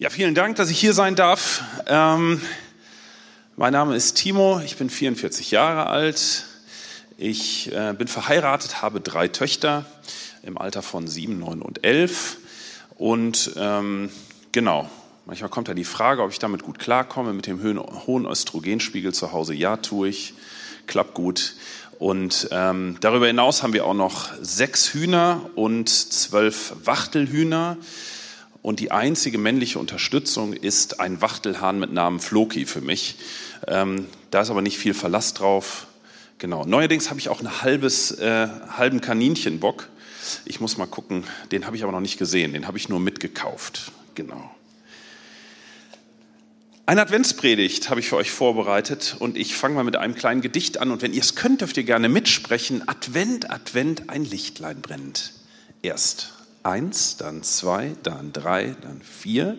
Ja, vielen Dank, dass ich hier sein darf. Ähm, mein Name ist Timo, ich bin 44 Jahre alt. Ich äh, bin verheiratet, habe drei Töchter im Alter von sieben, neun und elf. Und ähm, genau, manchmal kommt da die Frage, ob ich damit gut klarkomme mit dem hohen Östrogenspiegel zu Hause. Ja, tue ich, klappt gut. Und ähm, darüber hinaus haben wir auch noch sechs Hühner und zwölf Wachtelhühner. Und die einzige männliche Unterstützung ist ein Wachtelhahn mit Namen Floki für mich. Ähm, da ist aber nicht viel Verlass drauf. Genau. Neuerdings habe ich auch einen äh, halben Kaninchenbock. Ich muss mal gucken. Den habe ich aber noch nicht gesehen. Den habe ich nur mitgekauft. Genau. Eine Adventspredigt habe ich für euch vorbereitet und ich fange mal mit einem kleinen Gedicht an. Und wenn ihr es könnt, dürft ihr gerne mitsprechen. Advent, Advent, ein Lichtlein brennt. Erst eins, dann zwei, dann drei, dann vier.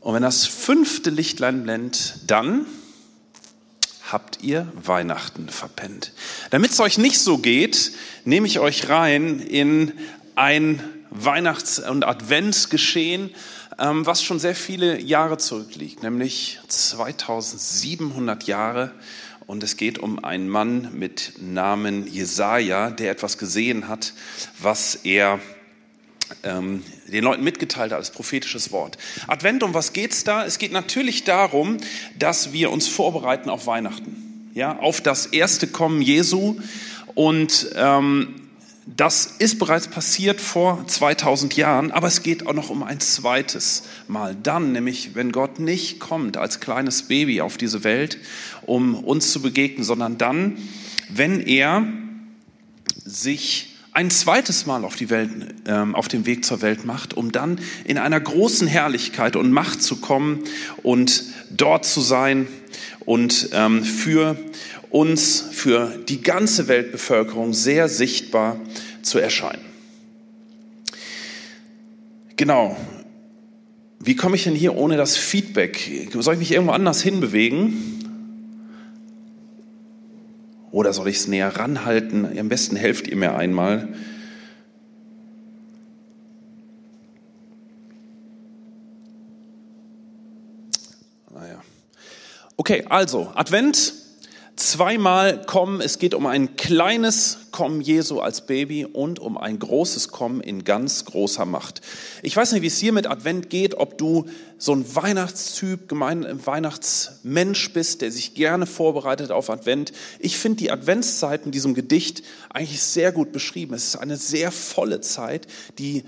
Und wenn das fünfte Lichtlein blendet, dann habt ihr Weihnachten verpennt. Damit es euch nicht so geht, nehme ich euch rein in ein Weihnachts- und Adventsgeschehen, ähm, was schon sehr viele Jahre zurückliegt, nämlich 2700 Jahre. Und es geht um einen Mann mit Namen Jesaja, der etwas gesehen hat, was er ähm, den Leuten mitgeteilt als prophetisches Wort. Advent, um was geht's da? Es geht natürlich darum, dass wir uns vorbereiten auf Weihnachten, ja, auf das erste Kommen Jesu. Und ähm, das ist bereits passiert vor 2000 Jahren, aber es geht auch noch um ein zweites Mal. Dann, nämlich, wenn Gott nicht kommt als kleines Baby auf diese Welt, um uns zu begegnen, sondern dann, wenn er sich ein zweites Mal auf, die Welt, ähm, auf dem Weg zur Welt macht, um dann in einer großen Herrlichkeit und Macht zu kommen und dort zu sein und ähm, für uns, für die ganze Weltbevölkerung sehr sichtbar zu erscheinen. Genau. Wie komme ich denn hier ohne das Feedback? Soll ich mich irgendwo anders hinbewegen? Oder soll ich es näher ranhalten? Am besten helft ihr mir einmal. Naja. Okay, also Advent zweimal kommen. Es geht um ein kleines Kommen Jesu als Baby und um ein großes Kommen in ganz großer Macht. Ich weiß nicht, wie es hier mit Advent geht, ob du so ein Weihnachtstyp, gemein, Weihnachtsmensch bist, der sich gerne vorbereitet auf Advent. Ich finde die Adventszeit in diesem Gedicht eigentlich sehr gut beschrieben. Es ist eine sehr volle Zeit, die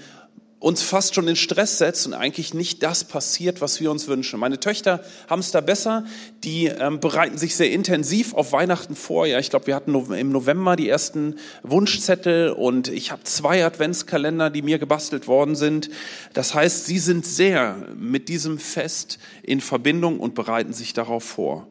uns fast schon in Stress setzt und eigentlich nicht das passiert, was wir uns wünschen. Meine Töchter haben es da besser, die ähm, bereiten sich sehr intensiv auf Weihnachten vor. Ja, ich glaube, wir hatten im November die ersten Wunschzettel und ich habe zwei Adventskalender, die mir gebastelt worden sind. Das heißt, sie sind sehr mit diesem Fest in Verbindung und bereiten sich darauf vor.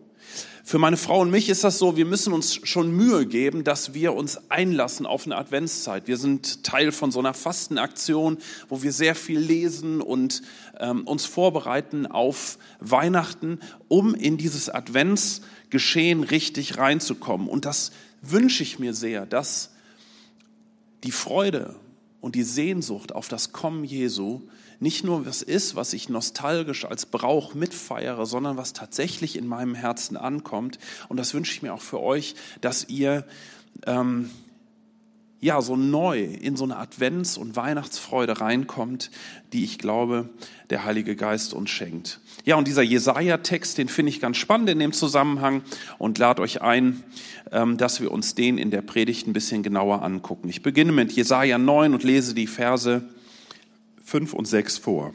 Für meine Frau und mich ist das so, wir müssen uns schon Mühe geben, dass wir uns einlassen auf eine Adventszeit. Wir sind Teil von so einer Fastenaktion, wo wir sehr viel lesen und ähm, uns vorbereiten auf Weihnachten, um in dieses Adventsgeschehen richtig reinzukommen. Und das wünsche ich mir sehr, dass die Freude und die Sehnsucht auf das Kommen Jesu nicht nur was ist, was ich nostalgisch als Brauch mitfeiere, sondern was tatsächlich in meinem Herzen ankommt. Und das wünsche ich mir auch für euch, dass ihr ähm, ja so neu in so eine Advents- und Weihnachtsfreude reinkommt, die ich glaube, der Heilige Geist uns schenkt. Ja, und dieser Jesaja-Text, den finde ich ganz spannend in dem Zusammenhang und lade euch ein, ähm, dass wir uns den in der Predigt ein bisschen genauer angucken. Ich beginne mit Jesaja 9 und lese die Verse 5 und 6 vor.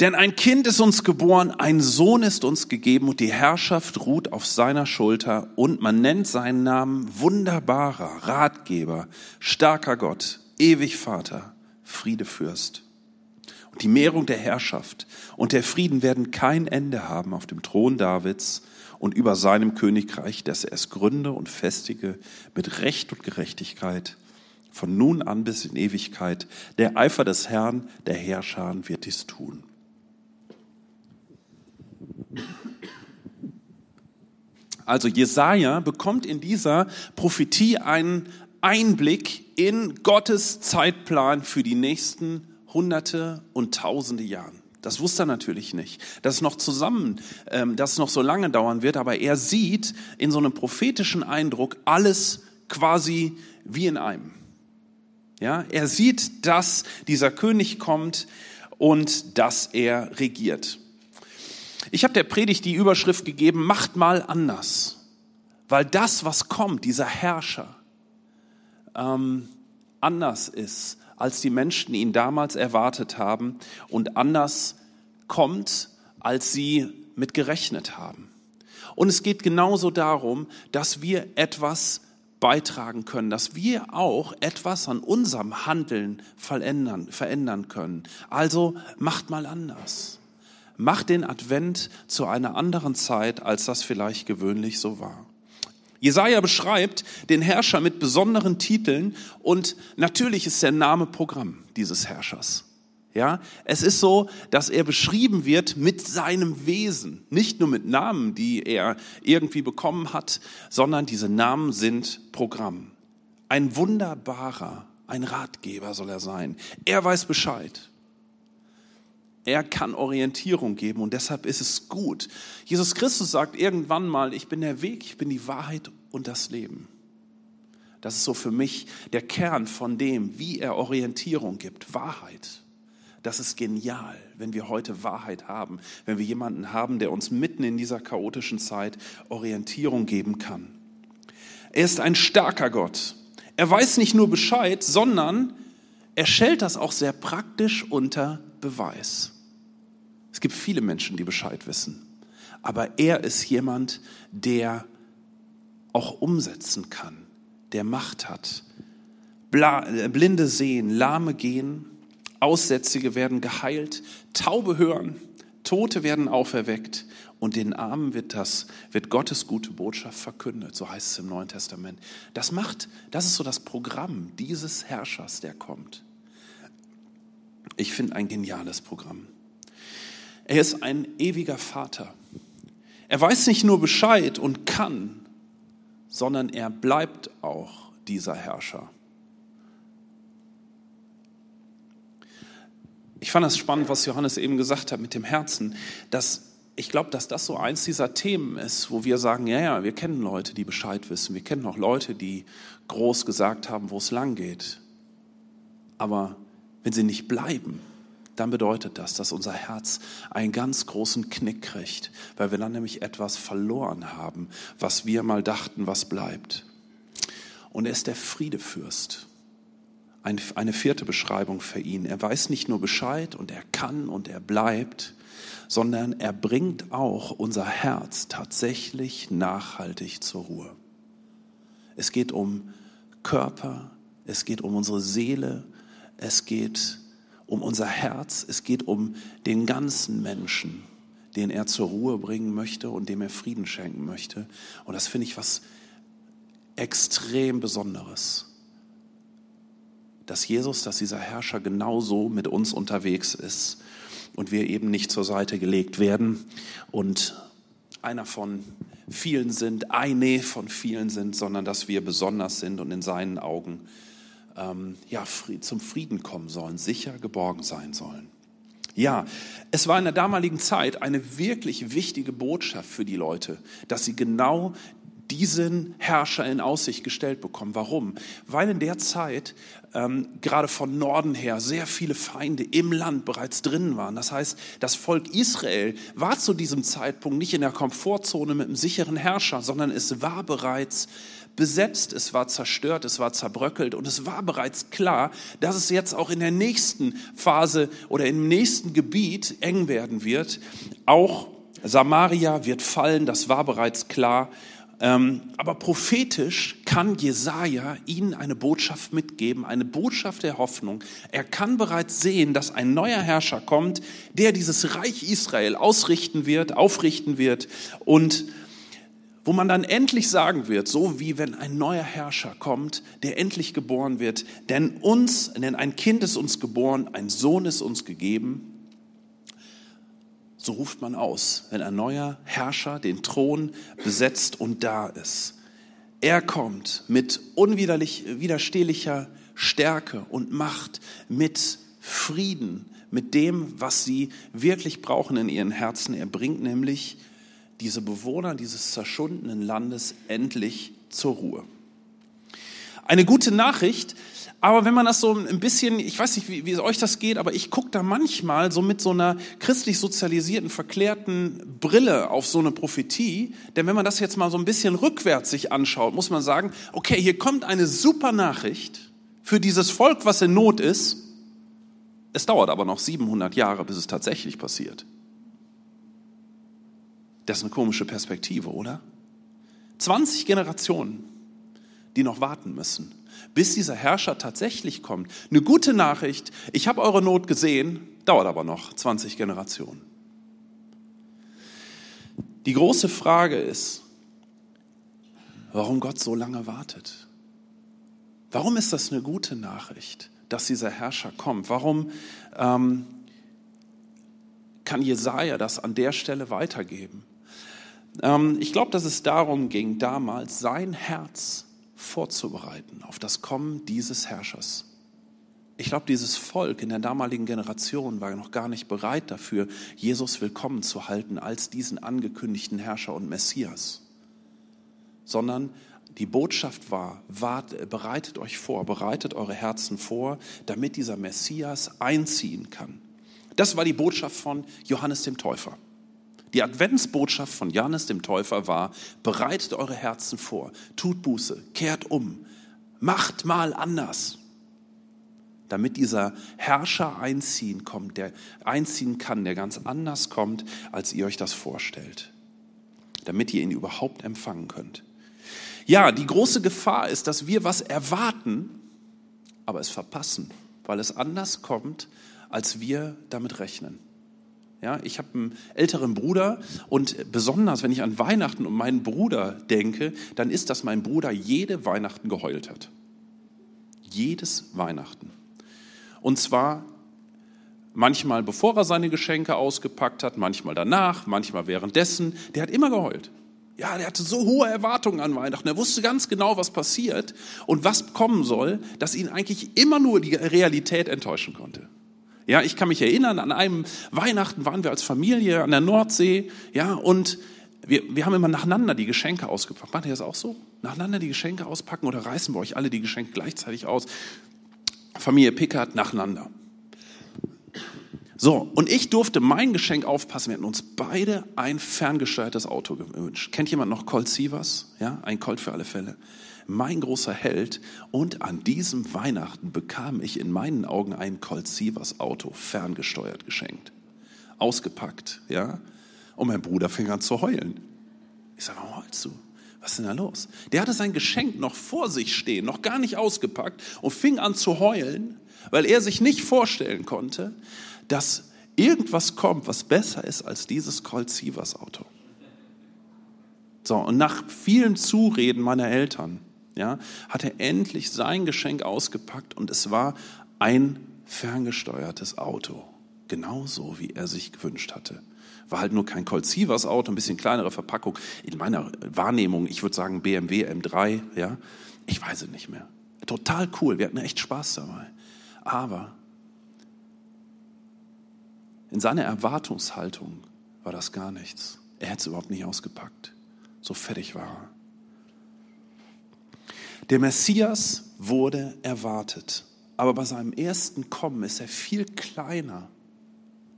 Denn ein Kind ist uns geboren, ein Sohn ist uns gegeben und die Herrschaft ruht auf seiner Schulter und man nennt seinen Namen wunderbarer Ratgeber, starker Gott, ewig Vater, Friedefürst. Und die Mehrung der Herrschaft und der Frieden werden kein Ende haben auf dem Thron Davids und über seinem Königreich, dass er es gründe und festige mit Recht und Gerechtigkeit von nun an bis in Ewigkeit. Der Eifer des Herrn, der Herrscher, wird dies tun. Also Jesaja bekommt in dieser Prophetie einen Einblick in Gottes Zeitplan für die nächsten Hunderte und Tausende Jahren. Das wusste er natürlich nicht, dass es noch zusammen, ähm, dass es noch so lange dauern wird, aber er sieht in so einem prophetischen Eindruck alles quasi wie in einem. Ja, er sieht, dass dieser König kommt und dass er regiert. Ich habe der Predigt die Überschrift gegeben, macht mal anders. Weil das, was kommt, dieser Herrscher, ähm, anders ist, als die Menschen ihn damals erwartet haben und anders kommt, als sie mit gerechnet haben. Und es geht genauso darum, dass wir etwas beitragen können, dass wir auch etwas an unserem Handeln verändern, verändern können. Also macht mal anders. Macht den Advent zu einer anderen Zeit, als das vielleicht gewöhnlich so war. Jesaja beschreibt den Herrscher mit besonderen Titeln und natürlich ist der Name Programm dieses Herrschers. Ja, es ist so, dass er beschrieben wird mit seinem Wesen, nicht nur mit Namen, die er irgendwie bekommen hat, sondern diese Namen sind Programm. Ein wunderbarer, ein Ratgeber soll er sein. Er weiß Bescheid. Er kann Orientierung geben und deshalb ist es gut. Jesus Christus sagt irgendwann mal, ich bin der Weg, ich bin die Wahrheit und das Leben. Das ist so für mich der Kern von dem, wie er Orientierung gibt. Wahrheit. Das ist genial, wenn wir heute Wahrheit haben, wenn wir jemanden haben, der uns mitten in dieser chaotischen Zeit Orientierung geben kann. Er ist ein starker Gott. Er weiß nicht nur Bescheid, sondern er stellt das auch sehr praktisch unter Beweis. Es gibt viele Menschen, die Bescheid wissen, aber er ist jemand, der auch umsetzen kann, der Macht hat. Blinde sehen, Lahme gehen, Aussätzige werden geheilt, Taube hören, Tote werden auferweckt und den Armen wird das, wird Gottes gute Botschaft verkündet, so heißt es im Neuen Testament. Das macht, das ist so das Programm dieses Herrschers, der kommt. Ich finde ein geniales Programm. Er ist ein ewiger Vater. Er weiß nicht nur Bescheid und kann, sondern er bleibt auch dieser Herrscher. Ich fand das spannend, was Johannes eben gesagt hat mit dem Herzen, dass ich glaube, dass das so eins dieser Themen ist, wo wir sagen, ja, ja, wir kennen Leute, die Bescheid wissen. Wir kennen auch Leute, die groß gesagt haben, wo es lang geht. Aber wenn sie nicht bleiben, dann bedeutet das, dass unser Herz einen ganz großen Knick kriegt, weil wir dann nämlich etwas verloren haben, was wir mal dachten, was bleibt. Und er ist der Friedefürst. Eine vierte Beschreibung für ihn. Er weiß nicht nur Bescheid und er kann und er bleibt, sondern er bringt auch unser Herz tatsächlich nachhaltig zur Ruhe. Es geht um Körper, es geht um unsere Seele, es geht um unser Herz, es geht um den ganzen Menschen, den er zur Ruhe bringen möchte und dem er Frieden schenken möchte. Und das finde ich was extrem Besonderes. Dass Jesus, dass dieser Herrscher genauso mit uns unterwegs ist und wir eben nicht zur Seite gelegt werden und einer von vielen sind, eine von vielen sind, sondern dass wir besonders sind und in seinen Augen ähm, ja, zum Frieden kommen sollen, sicher geborgen sein sollen. Ja, es war in der damaligen Zeit eine wirklich wichtige Botschaft für die Leute, dass sie genau diesen Herrscher in Aussicht gestellt bekommen. Warum? Weil in der Zeit ähm, gerade von Norden her sehr viele Feinde im Land bereits drin waren. Das heißt, das Volk Israel war zu diesem Zeitpunkt nicht in der Komfortzone mit einem sicheren Herrscher, sondern es war bereits besetzt, es war zerstört, es war zerbröckelt und es war bereits klar, dass es jetzt auch in der nächsten Phase oder im nächsten Gebiet eng werden wird. Auch Samaria wird fallen, das war bereits klar. Ähm, aber prophetisch kann Jesaja ihnen eine Botschaft mitgeben, eine Botschaft der Hoffnung. Er kann bereits sehen, dass ein neuer Herrscher kommt, der dieses Reich Israel ausrichten wird, aufrichten wird und wo man dann endlich sagen wird, so wie wenn ein neuer Herrscher kommt, der endlich geboren wird, denn uns, denn ein Kind ist uns geboren, ein Sohn ist uns gegeben. So ruft man aus, wenn ein neuer Herrscher den Thron besetzt und da ist. Er kommt mit unwiderstehlicher Stärke und Macht, mit Frieden, mit dem, was sie wirklich brauchen in ihren Herzen. Er bringt nämlich diese Bewohner dieses zerschundenen Landes endlich zur Ruhe. Eine gute Nachricht, aber wenn man das so ein bisschen, ich weiß nicht, wie, wie euch das geht, aber ich gucke da manchmal so mit so einer christlich sozialisierten, verklärten Brille auf so eine Prophetie. Denn wenn man das jetzt mal so ein bisschen rückwärts sich anschaut, muss man sagen, okay, hier kommt eine super Nachricht für dieses Volk, was in Not ist. Es dauert aber noch 700 Jahre, bis es tatsächlich passiert. Das ist eine komische Perspektive, oder? 20 Generationen, die noch warten müssen bis dieser Herrscher tatsächlich kommt. Eine gute Nachricht, ich habe eure Not gesehen, dauert aber noch 20 Generationen. Die große Frage ist, warum Gott so lange wartet. Warum ist das eine gute Nachricht, dass dieser Herrscher kommt? Warum ähm, kann Jesaja das an der Stelle weitergeben? Ähm, ich glaube, dass es darum ging, damals sein Herz vorzubereiten auf das Kommen dieses Herrschers. Ich glaube, dieses Volk in der damaligen Generation war noch gar nicht bereit dafür, Jesus willkommen zu halten als diesen angekündigten Herrscher und Messias, sondern die Botschaft war, wart, bereitet euch vor, bereitet eure Herzen vor, damit dieser Messias einziehen kann. Das war die Botschaft von Johannes dem Täufer. Die Adventsbotschaft von Johannes dem Täufer war, bereitet eure Herzen vor, tut Buße, kehrt um, macht mal anders, damit dieser Herrscher einziehen kommt, der einziehen kann, der ganz anders kommt, als ihr euch das vorstellt, damit ihr ihn überhaupt empfangen könnt. Ja, die große Gefahr ist, dass wir was erwarten, aber es verpassen, weil es anders kommt, als wir damit rechnen. Ja, ich habe einen älteren Bruder und besonders, wenn ich an Weihnachten und meinen Bruder denke, dann ist das mein Bruder jede Weihnachten geheult hat. Jedes Weihnachten. Und zwar manchmal bevor er seine Geschenke ausgepackt hat, manchmal danach, manchmal währenddessen. Der hat immer geheult. Ja, der hatte so hohe Erwartungen an Weihnachten. Er wusste ganz genau, was passiert und was kommen soll, dass ihn eigentlich immer nur die Realität enttäuschen konnte. Ja, ich kann mich erinnern, an einem Weihnachten waren wir als Familie an der Nordsee, ja, und wir, wir haben immer nacheinander die Geschenke ausgepackt. Macht ihr das auch so? Nacheinander die Geschenke auspacken oder reißen wir euch alle die Geschenke gleichzeitig aus? Familie Pickard nacheinander. So, und ich durfte mein Geschenk aufpassen. Wir hatten uns beide ein ferngesteuertes Auto gewünscht. Kennt jemand noch Colt Sievers? Ja, ein Colt für alle Fälle mein großer Held. Und an diesem Weihnachten bekam ich in meinen Augen ein Colt Sievers Auto ferngesteuert geschenkt. Ausgepackt, ja. Und mein Bruder fing an zu heulen. Ich sage, warum heulst du? Was ist denn da los? Der hatte sein Geschenk noch vor sich stehen, noch gar nicht ausgepackt und fing an zu heulen, weil er sich nicht vorstellen konnte, dass irgendwas kommt, was besser ist als dieses Colt Sievers Auto. So, und nach vielen Zureden meiner Eltern ja, hat er endlich sein Geschenk ausgepackt und es war ein ferngesteuertes Auto. Genauso, wie er sich gewünscht hatte. War halt nur kein Colt Auto, ein bisschen kleinere Verpackung. In meiner Wahrnehmung, ich würde sagen BMW M3, ja. Ich weiß es nicht mehr. Total cool, wir hatten echt Spaß dabei. Aber in seiner Erwartungshaltung war das gar nichts. Er hätte es überhaupt nicht ausgepackt. So fertig war er. Der Messias wurde erwartet, aber bei seinem ersten Kommen ist er viel kleiner,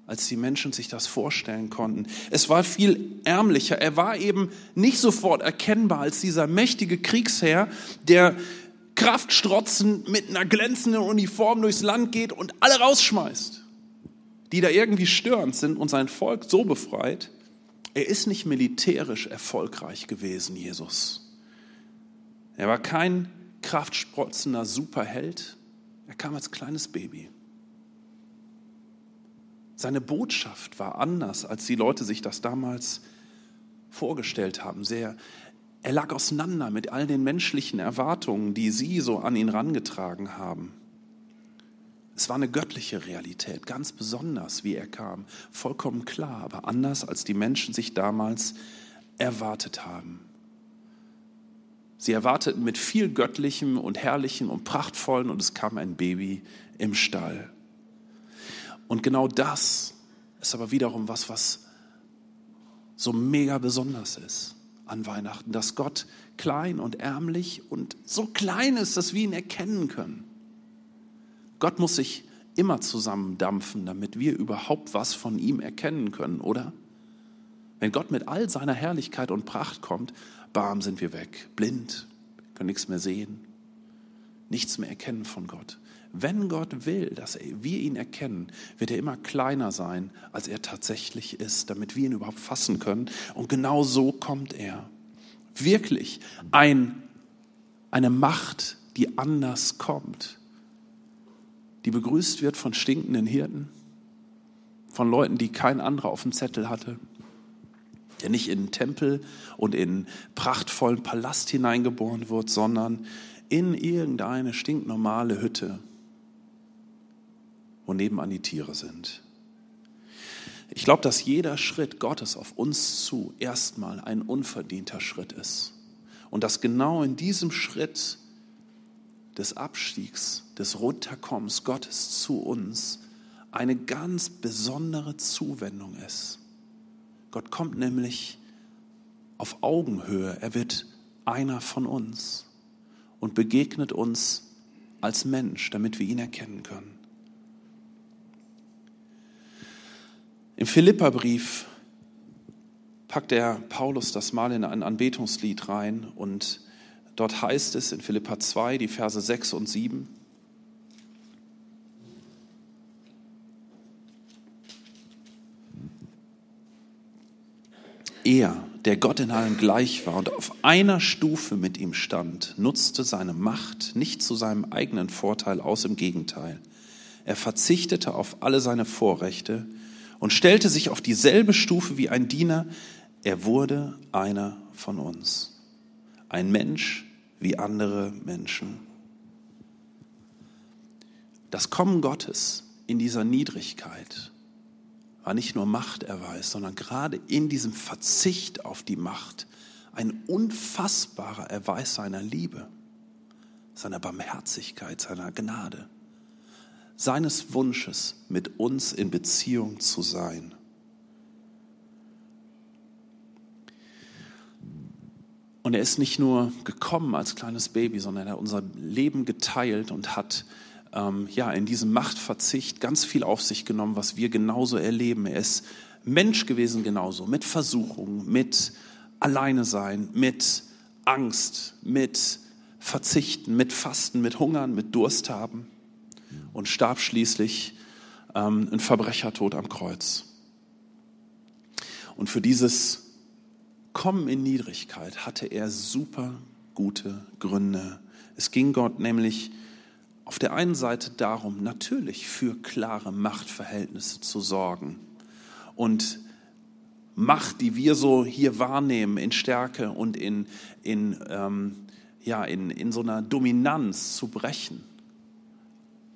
als die Menschen sich das vorstellen konnten. Es war viel ärmlicher. Er war eben nicht sofort erkennbar als dieser mächtige Kriegsherr, der kraftstrotzend mit einer glänzenden Uniform durchs Land geht und alle rausschmeißt, die da irgendwie störend sind und sein Volk so befreit. Er ist nicht militärisch erfolgreich gewesen, Jesus. Er war kein kraftsprotzender Superheld. Er kam als kleines Baby. Seine Botschaft war anders, als die Leute sich das damals vorgestellt haben. Sehr, er lag auseinander mit all den menschlichen Erwartungen, die sie so an ihn rangetragen haben. Es war eine göttliche Realität, ganz besonders, wie er kam. Vollkommen klar, aber anders, als die Menschen sich damals erwartet haben. Sie erwarteten mit viel Göttlichem und Herrlichem und Prachtvollen und es kam ein Baby im Stall. Und genau das ist aber wiederum was, was so mega besonders ist an Weihnachten, dass Gott klein und ärmlich und so klein ist, dass wir ihn erkennen können. Gott muss sich immer zusammendampfen, damit wir überhaupt was von ihm erkennen können, oder? Wenn Gott mit all seiner Herrlichkeit und Pracht kommt, bam, sind wir weg, blind, können nichts mehr sehen, nichts mehr erkennen von Gott. Wenn Gott will, dass wir ihn erkennen, wird er immer kleiner sein, als er tatsächlich ist, damit wir ihn überhaupt fassen können. Und genau so kommt er. Wirklich ein, eine Macht, die anders kommt, die begrüßt wird von stinkenden Hirten, von Leuten, die kein anderer auf dem Zettel hatte, der nicht in den Tempel und in prachtvollen Palast hineingeboren wird, sondern in irgendeine stinknormale Hütte wo nebenan die Tiere sind. Ich glaube, dass jeder Schritt Gottes auf uns zu erstmal ein unverdienter Schritt ist. Und dass genau in diesem Schritt des Abstiegs, des Runterkommens Gottes zu uns eine ganz besondere Zuwendung ist. Gott kommt nämlich auf Augenhöhe. Er wird einer von uns und begegnet uns als Mensch, damit wir ihn erkennen können. Im Philipperbrief packt der Paulus das mal in ein Anbetungslied rein und dort heißt es in Philippa 2, die Verse 6 und 7, Er, der Gott in allem gleich war und auf einer Stufe mit ihm stand, nutzte seine Macht nicht zu seinem eigenen Vorteil aus, im Gegenteil. Er verzichtete auf alle seine Vorrechte, und stellte sich auf dieselbe Stufe wie ein Diener. Er wurde einer von uns. Ein Mensch wie andere Menschen. Das Kommen Gottes in dieser Niedrigkeit war nicht nur Machterweis, sondern gerade in diesem Verzicht auf die Macht ein unfassbarer Erweis seiner Liebe, seiner Barmherzigkeit, seiner Gnade seines Wunsches, mit uns in Beziehung zu sein. Und er ist nicht nur gekommen als kleines Baby, sondern er hat unser Leben geteilt und hat ähm, ja in diesem Machtverzicht ganz viel auf sich genommen, was wir genauso erleben. Er ist Mensch gewesen genauso, mit Versuchung, mit Alleine sein, mit Angst, mit Verzichten, mit Fasten, mit Hungern, mit Durst haben und starb schließlich ähm, ein Verbrechertod am Kreuz. Und für dieses Kommen in Niedrigkeit hatte er super gute Gründe. Es ging Gott nämlich auf der einen Seite darum, natürlich für klare Machtverhältnisse zu sorgen und Macht, die wir so hier wahrnehmen in Stärke und in, in, ähm, ja, in, in so einer Dominanz zu brechen.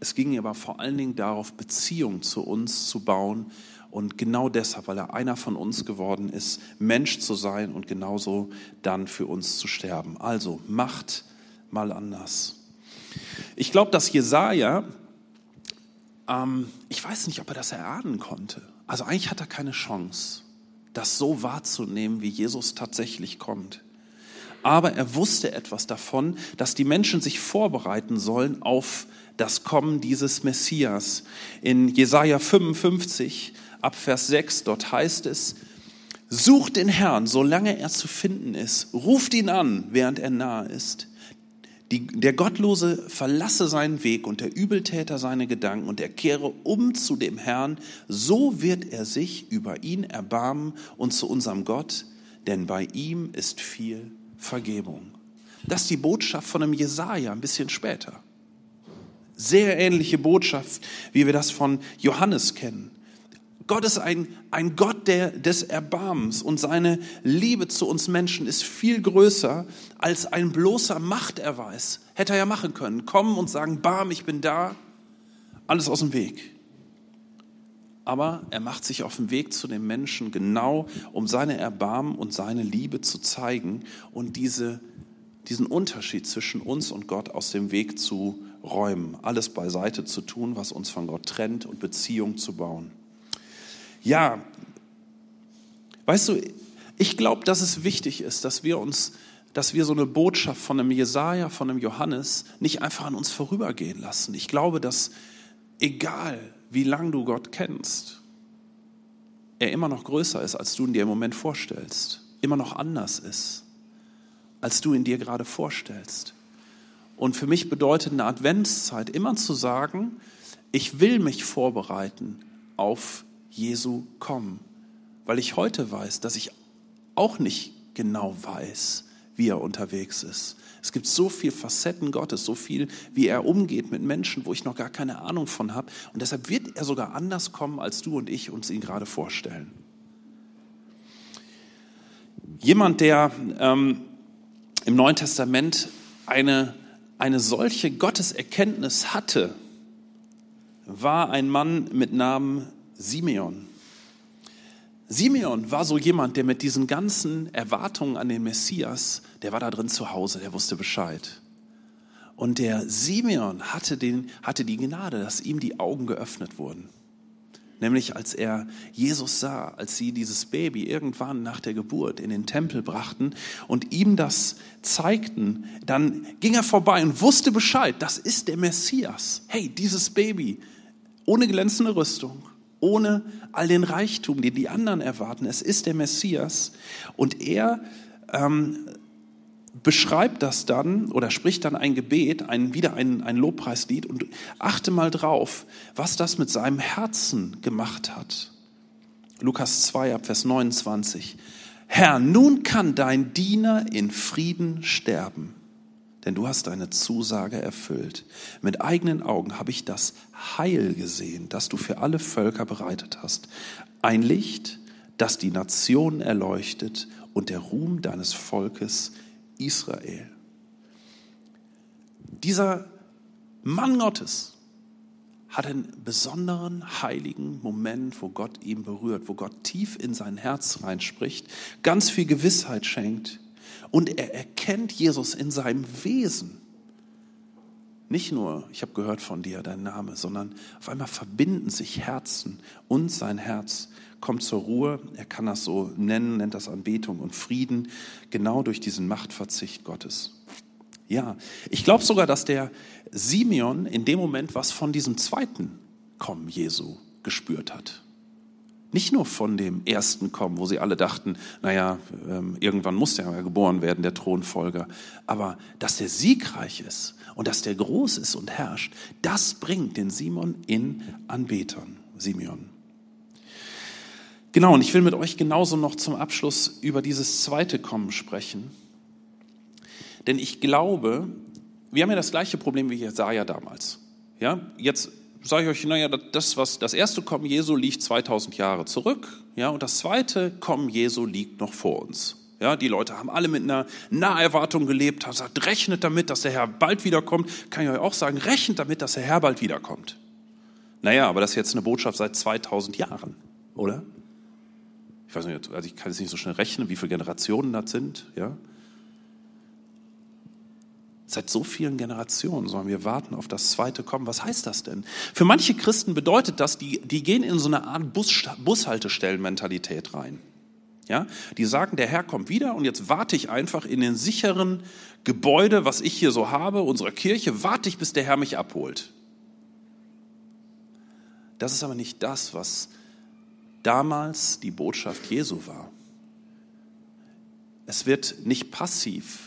Es ging aber vor allen Dingen darauf, Beziehung zu uns zu bauen. Und genau deshalb, weil er einer von uns geworden ist, Mensch zu sein und genauso dann für uns zu sterben. Also macht mal anders. Ich glaube, dass Jesaja, ähm, ich weiß nicht, ob er das erahnen konnte. Also eigentlich hat er keine Chance, das so wahrzunehmen, wie Jesus tatsächlich kommt. Aber er wusste etwas davon, dass die Menschen sich vorbereiten sollen auf das Kommen dieses Messias. In Jesaja 55 ab Vers 6, dort heißt es, Sucht den Herrn, solange er zu finden ist. Ruft ihn an, während er nahe ist. Die, der Gottlose verlasse seinen Weg und der Übeltäter seine Gedanken und er kehre um zu dem Herrn. So wird er sich über ihn erbarmen und zu unserem Gott, denn bei ihm ist viel Vergebung. Das ist die Botschaft von einem Jesaja ein bisschen später sehr ähnliche Botschaft, wie wir das von Johannes kennen. Gott ist ein, ein Gott der, des Erbarmens und seine Liebe zu uns Menschen ist viel größer als ein bloßer Machterweis. Hätte er ja machen können. Kommen und sagen, Bam, ich bin da, alles aus dem Weg. Aber er macht sich auf den Weg zu den Menschen genau, um seine Erbarmen und seine Liebe zu zeigen und diese, diesen Unterschied zwischen uns und Gott aus dem Weg zu räumen, alles beiseite zu tun, was uns von Gott trennt und Beziehung zu bauen. Ja, weißt du, ich glaube, dass es wichtig ist, dass wir uns, dass wir so eine Botschaft von einem Jesaja, von einem Johannes nicht einfach an uns vorübergehen lassen. Ich glaube, dass egal wie lang du Gott kennst, er immer noch größer ist, als du ihn dir im Moment vorstellst, immer noch anders ist, als du ihn dir gerade vorstellst. Und für mich bedeutet eine Adventszeit immer zu sagen, ich will mich vorbereiten auf Jesu kommen, weil ich heute weiß, dass ich auch nicht genau weiß, wie er unterwegs ist. Es gibt so viele Facetten Gottes, so viel, wie er umgeht mit Menschen, wo ich noch gar keine Ahnung von habe. Und deshalb wird er sogar anders kommen, als du und ich uns ihn gerade vorstellen. Jemand, der ähm, im Neuen Testament eine, eine solche Gotteserkenntnis hatte, war ein Mann mit Namen Simeon. Simeon war so jemand, der mit diesen ganzen Erwartungen an den Messias, der war da drin zu Hause, der wusste Bescheid. Und der Simeon hatte, den, hatte die Gnade, dass ihm die Augen geöffnet wurden. Nämlich als er Jesus sah, als sie dieses Baby irgendwann nach der Geburt in den Tempel brachten und ihm das zeigten, dann ging er vorbei und wusste Bescheid, das ist der Messias. Hey, dieses Baby, ohne glänzende Rüstung, ohne all den Reichtum, den die anderen erwarten. Es ist der Messias. Und er ähm, beschreibt das dann oder spricht dann ein Gebet, ein, wieder ein, ein Lobpreislied und achte mal drauf, was das mit seinem Herzen gemacht hat. Lukas 2 ab Vers 29. Herr, nun kann dein Diener in Frieden sterben denn du hast deine Zusage erfüllt. Mit eigenen Augen habe ich das Heil gesehen, das du für alle Völker bereitet hast. Ein Licht, das die Nationen erleuchtet und der Ruhm deines Volkes Israel. Dieser Mann Gottes hat einen besonderen heiligen Moment, wo Gott ihn berührt, wo Gott tief in sein Herz reinspricht, ganz viel Gewissheit schenkt und er erkennt Jesus in seinem Wesen. Nicht nur, ich habe gehört von dir, dein Name, sondern auf einmal verbinden sich Herzen und sein Herz kommt zur Ruhe. Er kann das so nennen, nennt das Anbetung und Frieden, genau durch diesen Machtverzicht Gottes. Ja, ich glaube sogar, dass der Simeon in dem Moment was von diesem zweiten Kommen Jesu gespürt hat. Nicht nur von dem ersten Kommen, wo sie alle dachten, naja, ähm, irgendwann muss der ja geboren werden, der Thronfolger. Aber dass der siegreich ist und dass der groß ist und herrscht, das bringt den Simon in Anbetern. Simeon. Genau, und ich will mit euch genauso noch zum Abschluss über dieses zweite Kommen sprechen. Denn ich glaube, wir haben ja das gleiche Problem wie Jesaja damals. Ja, jetzt sage ich euch, naja, das, was, das erste Kommen Jesu liegt 2000 Jahre zurück, ja, und das zweite Kommen Jesu liegt noch vor uns. Ja, die Leute haben alle mit einer Naherwartung gelebt, haben gesagt, rechnet damit, dass der Herr bald wiederkommt. Kann ich euch auch sagen, rechnet damit, dass der Herr bald wiederkommt. Naja, aber das ist jetzt eine Botschaft seit 2000 Jahren, oder? Ich weiß nicht, also ich kann jetzt nicht so schnell rechnen, wie viele Generationen das sind, ja. Seit so vielen Generationen sollen wir warten auf das zweite Kommen. Was heißt das denn? Für manche Christen bedeutet das, die, die gehen in so eine Art Bus, Bushaltestellenmentalität rein. Ja, die sagen, der Herr kommt wieder und jetzt warte ich einfach in den sicheren Gebäude, was ich hier so habe, unserer Kirche, warte ich, bis der Herr mich abholt. Das ist aber nicht das, was damals die Botschaft Jesu war. Es wird nicht passiv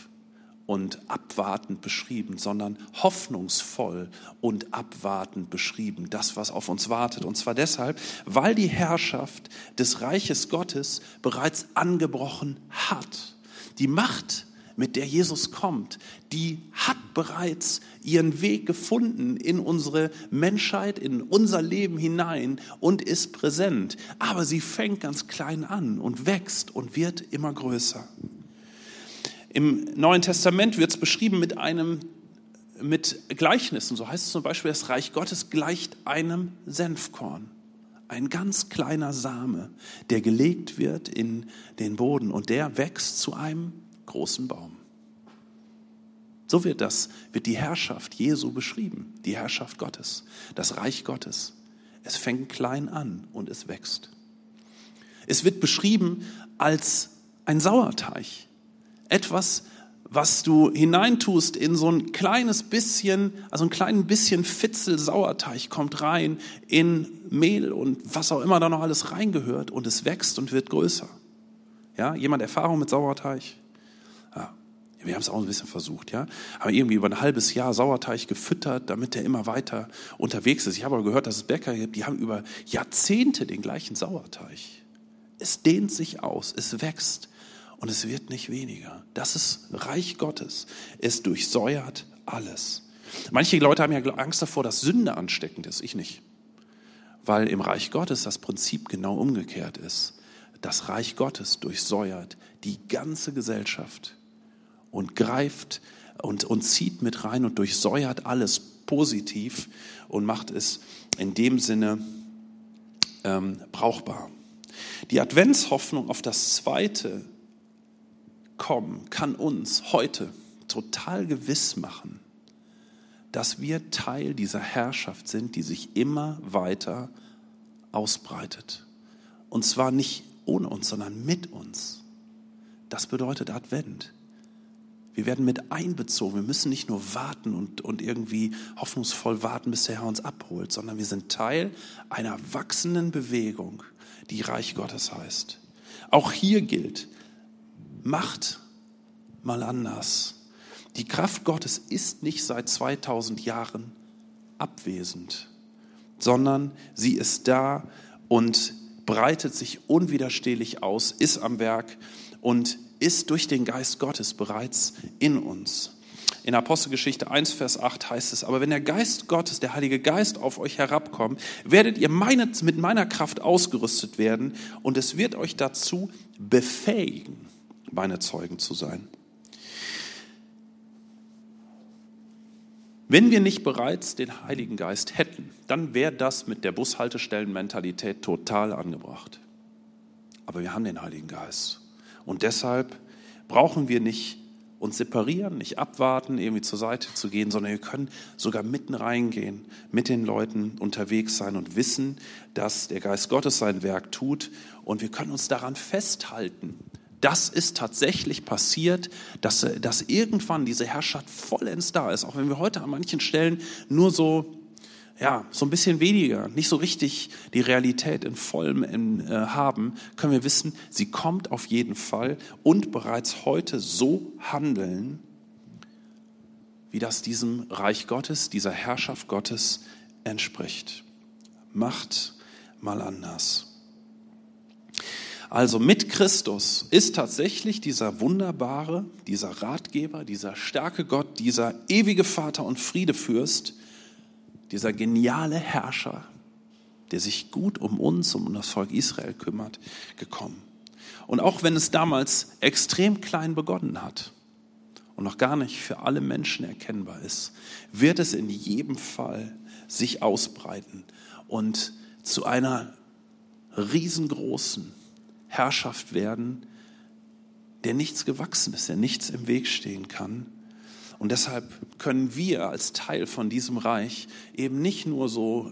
und abwartend beschrieben, sondern hoffnungsvoll und abwartend beschrieben, das, was auf uns wartet. Und zwar deshalb, weil die Herrschaft des Reiches Gottes bereits angebrochen hat. Die Macht, mit der Jesus kommt, die hat bereits ihren Weg gefunden in unsere Menschheit, in unser Leben hinein und ist präsent. Aber sie fängt ganz klein an und wächst und wird immer größer. Im Neuen Testament wird es beschrieben mit einem mit Gleichnissen. So heißt es zum Beispiel, das Reich Gottes gleicht einem Senfkorn. Ein ganz kleiner Same, der gelegt wird in den Boden und der wächst zu einem großen Baum. So wird das, wird die Herrschaft Jesu beschrieben, die Herrschaft Gottes, das Reich Gottes. Es fängt klein an und es wächst. Es wird beschrieben als ein Sauerteig. Etwas, was du hineintust in so ein kleines bisschen, also ein kleines bisschen Fitzel Sauerteig kommt rein in Mehl und was auch immer da noch alles reingehört und es wächst und wird größer. Ja, jemand Erfahrung mit Sauerteig? Ja, wir haben es auch ein bisschen versucht, ja. Aber irgendwie über ein halbes Jahr Sauerteig gefüttert, damit der immer weiter unterwegs ist. Ich habe aber gehört, dass es Bäcker gibt, die haben über Jahrzehnte den gleichen Sauerteig. Es dehnt sich aus, es wächst und es wird nicht weniger. Das ist Reich Gottes. Es durchsäuert alles. Manche Leute haben ja Angst davor, dass Sünde ansteckend ist. Ich nicht. Weil im Reich Gottes das Prinzip genau umgekehrt ist. Das Reich Gottes durchsäuert die ganze Gesellschaft und greift und, und zieht mit rein und durchsäuert alles positiv und macht es in dem Sinne ähm, brauchbar. Die Adventshoffnung auf das zweite Kommen kann uns heute total gewiss machen, dass wir Teil dieser Herrschaft sind, die sich immer weiter ausbreitet. Und zwar nicht ohne uns, sondern mit uns. Das bedeutet Advent. Wir werden mit einbezogen. Wir müssen nicht nur warten und, und irgendwie hoffnungsvoll warten, bis der Herr uns abholt, sondern wir sind Teil einer wachsenden Bewegung, die Reich Gottes heißt. Auch hier gilt, macht mal anders. Die Kraft Gottes ist nicht seit 2000 Jahren abwesend, sondern sie ist da und breitet sich unwiderstehlich aus, ist am Werk und ist durch den Geist Gottes bereits in uns. In Apostelgeschichte 1, Vers 8 heißt es, aber wenn der Geist Gottes, der Heilige Geist auf euch herabkommt, werdet ihr meine, mit meiner Kraft ausgerüstet werden und es wird euch dazu befähigen, meine Zeugen zu sein. Wenn wir nicht bereits den Heiligen Geist hätten, dann wäre das mit der Bushaltestellenmentalität total angebracht. Aber wir haben den Heiligen Geist. Und deshalb brauchen wir nicht uns separieren, nicht abwarten, irgendwie zur Seite zu gehen, sondern wir können sogar mitten reingehen, mit den Leuten unterwegs sein und wissen, dass der Geist Gottes sein Werk tut und wir können uns daran festhalten. Das ist tatsächlich passiert, dass, dass irgendwann diese Herrschaft vollends da ist, auch wenn wir heute an manchen Stellen nur so ja, so ein bisschen weniger, nicht so richtig die Realität in vollem in, äh, haben, können wir wissen, sie kommt auf jeden Fall und bereits heute so handeln, wie das diesem Reich Gottes, dieser Herrschaft Gottes entspricht. Macht mal anders. Also mit Christus ist tatsächlich dieser wunderbare, dieser Ratgeber, dieser starke Gott, dieser ewige Vater und Friedefürst, dieser geniale Herrscher, der sich gut um uns, um das Volk Israel kümmert, gekommen. Und auch wenn es damals extrem klein begonnen hat und noch gar nicht für alle Menschen erkennbar ist, wird es in jedem Fall sich ausbreiten und zu einer riesengroßen Herrschaft werden, der nichts gewachsen ist, der nichts im Weg stehen kann und deshalb können wir als Teil von diesem Reich eben nicht nur so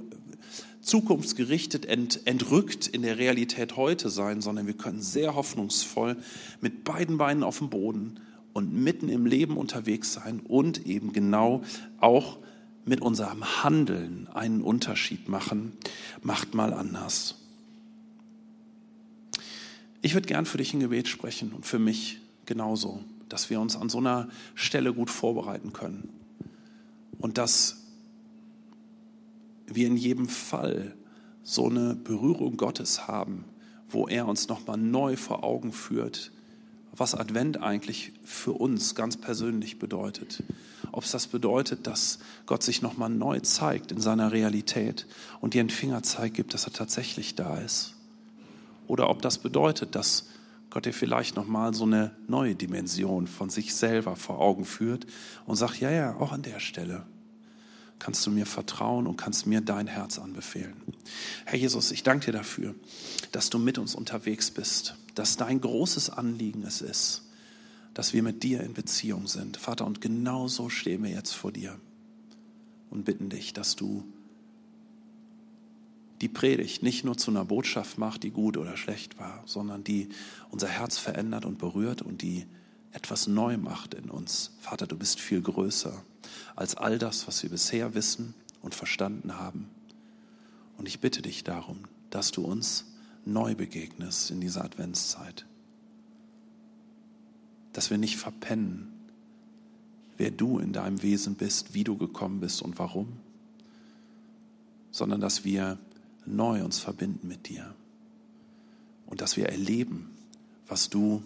zukunftsgerichtet ent, entrückt in der Realität heute sein, sondern wir können sehr hoffnungsvoll mit beiden Beinen auf dem Boden und mitten im Leben unterwegs sein und eben genau auch mit unserem Handeln einen Unterschied machen. Macht mal anders. Ich würde gern für dich ein Gebet sprechen und für mich genauso dass wir uns an so einer Stelle gut vorbereiten können. Und dass wir in jedem Fall so eine Berührung Gottes haben, wo er uns nochmal neu vor Augen führt, was Advent eigentlich für uns ganz persönlich bedeutet. Ob es das bedeutet, dass Gott sich nochmal neu zeigt in seiner Realität und dir einen Fingerzeig gibt, dass er tatsächlich da ist. Oder ob das bedeutet, dass Gott dir vielleicht nochmal so eine neue Dimension von sich selber vor Augen führt und sagt, ja, ja, auch an der Stelle kannst du mir vertrauen und kannst mir dein Herz anbefehlen. Herr Jesus, ich danke dir dafür, dass du mit uns unterwegs bist, dass dein großes Anliegen es ist, dass wir mit dir in Beziehung sind. Vater, und genau so stehen wir jetzt vor dir und bitten dich, dass du die Predigt nicht nur zu einer Botschaft macht, die gut oder schlecht war, sondern die unser Herz verändert und berührt und die etwas neu macht in uns. Vater, du bist viel größer als all das, was wir bisher wissen und verstanden haben. Und ich bitte dich darum, dass du uns neu begegnest in dieser Adventszeit. Dass wir nicht verpennen, wer du in deinem Wesen bist, wie du gekommen bist und warum, sondern dass wir neu uns verbinden mit dir und dass wir erleben, was du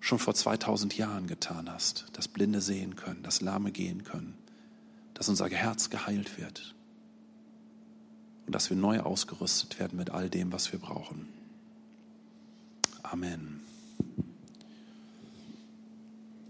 schon vor 2000 Jahren getan hast, dass Blinde sehen können, dass Lahme gehen können, dass unser Herz geheilt wird und dass wir neu ausgerüstet werden mit all dem, was wir brauchen. Amen.